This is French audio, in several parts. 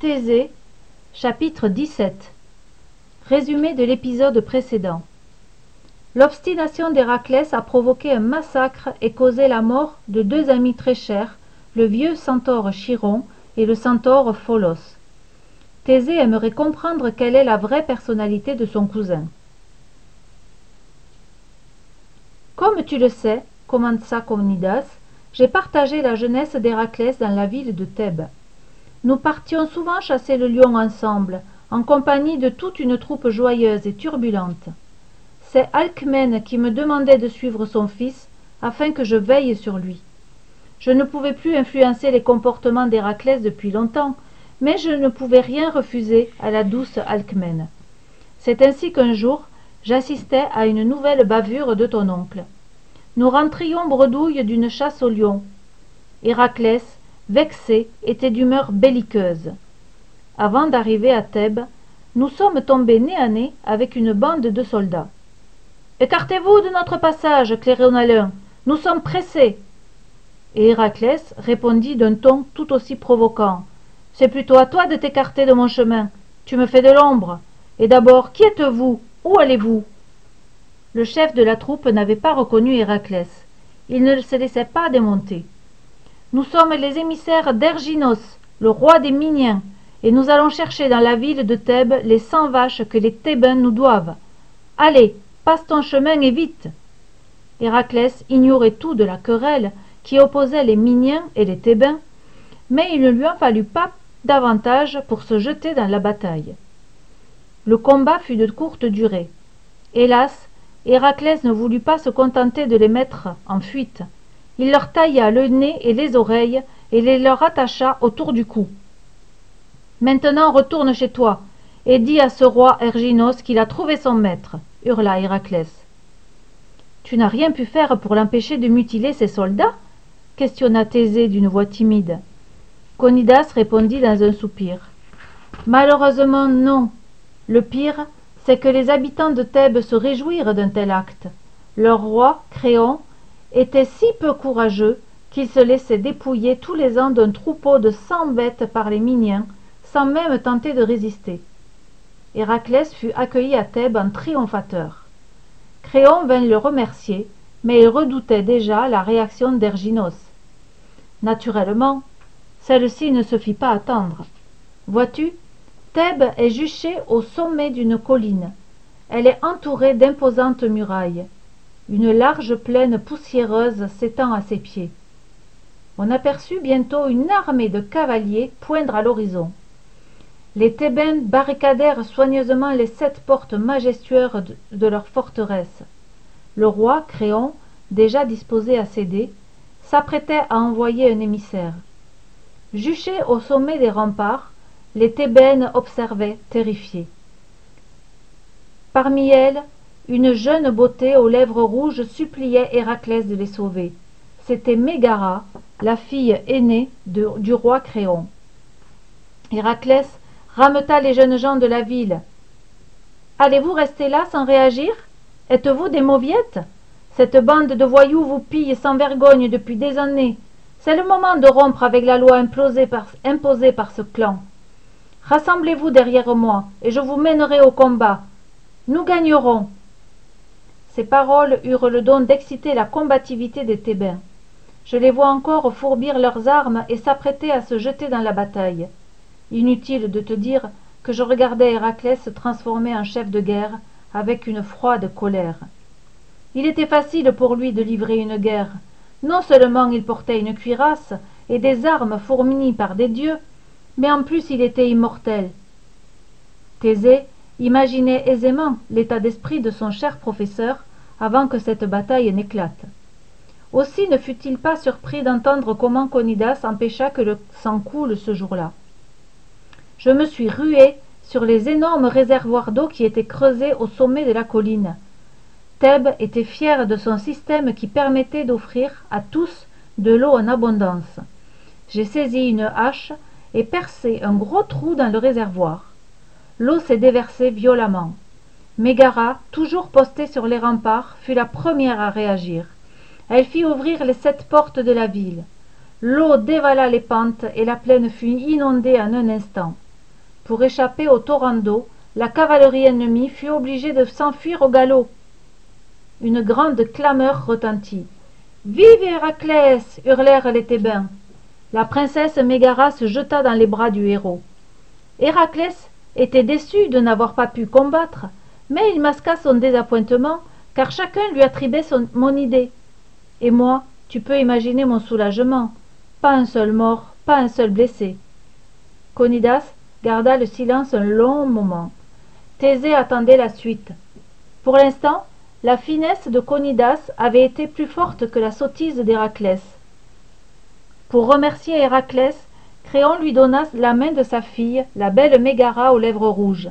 Thésée, chapitre 17 Résumé de l'épisode précédent L'obstination d'Héraclès a provoqué un massacre et causé la mort de deux amis très chers, le vieux centaure Chiron et le centaure Pholos. Thésée aimerait comprendre quelle est la vraie personnalité de son cousin. Comme tu le sais, commença Conidas, j'ai partagé la jeunesse d'Héraclès dans la ville de Thèbes. Nous partions souvent chasser le lion ensemble, en compagnie de toute une troupe joyeuse et turbulente. C'est Alcmène qui me demandait de suivre son fils, afin que je veille sur lui. Je ne pouvais plus influencer les comportements d'Héraclès depuis longtemps, mais je ne pouvais rien refuser à la douce Alcmène. C'est ainsi qu'un jour, j'assistais à une nouvelle bavure de ton oncle. Nous rentrions bredouille d'une chasse au lion. Héraclès, vexé, était d'humeur belliqueuse. Avant d'arriver à Thèbes, nous sommes tombés nez à nez avec une bande de soldats. Écartez-vous de notre passage, Cléronalin, nous sommes pressés. Et Héraclès répondit d'un ton tout aussi provoquant. C'est plutôt à toi de t'écarter de mon chemin. Tu me fais de l'ombre. Et d'abord, qui êtes-vous? Où allez-vous Le chef de la troupe n'avait pas reconnu Héraclès. Il ne se laissait pas démonter. Nous sommes les émissaires d'Erginos, le roi des Miniens, et nous allons chercher dans la ville de Thèbes les cent vaches que les Thébains nous doivent. Allez, passe ton chemin et vite. Héraclès ignorait tout de la querelle qui opposait les Miniens et les Thébains, mais il ne lui en fallut pas davantage pour se jeter dans la bataille. Le combat fut de courte durée. Hélas, Héraclès ne voulut pas se contenter de les mettre en fuite il leur tailla le nez et les oreilles et les leur attacha autour du cou. Maintenant retourne chez toi et dis à ce roi erginos qu'il a trouvé son maître hurla héraclès. Tu n'as rien pu faire pour l'empêcher de mutiler ses soldats? questionna thésée d'une voix timide. Conidas répondit dans un soupir. Malheureusement non. Le pire c'est que les habitants de thèbes se réjouirent d'un tel acte. Leur roi créon était si peu courageux qu'il se laissait dépouiller tous les ans d'un troupeau de cent bêtes par les Miniens, sans même tenter de résister. Héraclès fut accueilli à Thèbes en triomphateur. Créon vint le remercier, mais il redoutait déjà la réaction d'Erginos. Naturellement, celle-ci ne se fit pas attendre. Vois-tu, Thèbes est juchée au sommet d'une colline. Elle est entourée d'imposantes murailles. Une large plaine poussiéreuse s'étend à ses pieds. On aperçut bientôt une armée de cavaliers poindre à l'horizon. Les Thébains barricadèrent soigneusement les sept portes majestueuses de leur forteresse. Le roi, Créon, déjà disposé à céder, s'apprêtait à envoyer un émissaire. Juchés au sommet des remparts, les Thébaines observaient, terrifiées. Parmi elles, une jeune beauté aux lèvres rouges suppliait Héraclès de les sauver. C'était Mégara, la fille aînée du roi Créon. Héraclès rameta les jeunes gens de la ville. Allez-vous rester là sans réagir? Êtes-vous des mauviettes? Cette bande de voyous vous pille sans vergogne depuis des années. C'est le moment de rompre avec la loi imposée par ce clan. Rassemblez-vous derrière moi, et je vous mènerai au combat. Nous gagnerons. Ces paroles eurent le don d'exciter la combativité des Thébains. Je les vois encore fourbir leurs armes et s'apprêter à se jeter dans la bataille. Inutile de te dire que je regardais Héraclès se transformer en chef de guerre avec une froide colère. Il était facile pour lui de livrer une guerre. Non seulement il portait une cuirasse et des armes fournies par des dieux, mais en plus il était immortel. Thésée imaginait aisément l'état d'esprit de son cher professeur avant que cette bataille n'éclate. Aussi ne fut-il pas surpris d'entendre comment Conidas empêcha que le sang coule ce jour-là. Je me suis rué sur les énormes réservoirs d'eau qui étaient creusés au sommet de la colline. Thèbes était fier de son système qui permettait d'offrir à tous de l'eau en abondance. J'ai saisi une hache et percé un gros trou dans le réservoir. L'eau s'est déversée violemment. Mégara, toujours postée sur les remparts, fut la première à réagir. Elle fit ouvrir les sept portes de la ville. L'eau dévala les pentes et la plaine fut inondée en un instant. pour échapper au torrent d'eau la cavalerie ennemie fut obligée de s'enfuir au galop une grande clameur retentit vive héraclès hurlèrent les thébains la princesse mégara se jeta dans les bras du héros héraclès était déçu de n'avoir pas pu combattre mais il masqua son désappointement car chacun lui attribuait mon idée. Et moi tu peux imaginer mon soulagement. Pas un seul mort pas un seul blessé. Conidas garda le silence un long moment. Thésée attendait la suite. Pour l'instant la finesse de conidas avait été plus forte que la sottise d'héraclès. Pour remercier héraclès créon lui donna la main de sa fille la belle mégara aux lèvres rouges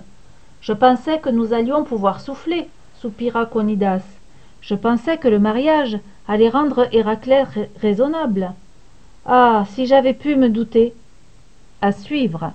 je pensais que nous allions pouvoir souffler soupira conidas. Je pensais que le mariage allait rendre héraclès raisonnable. Ah si j'avais pu me douter. À suivre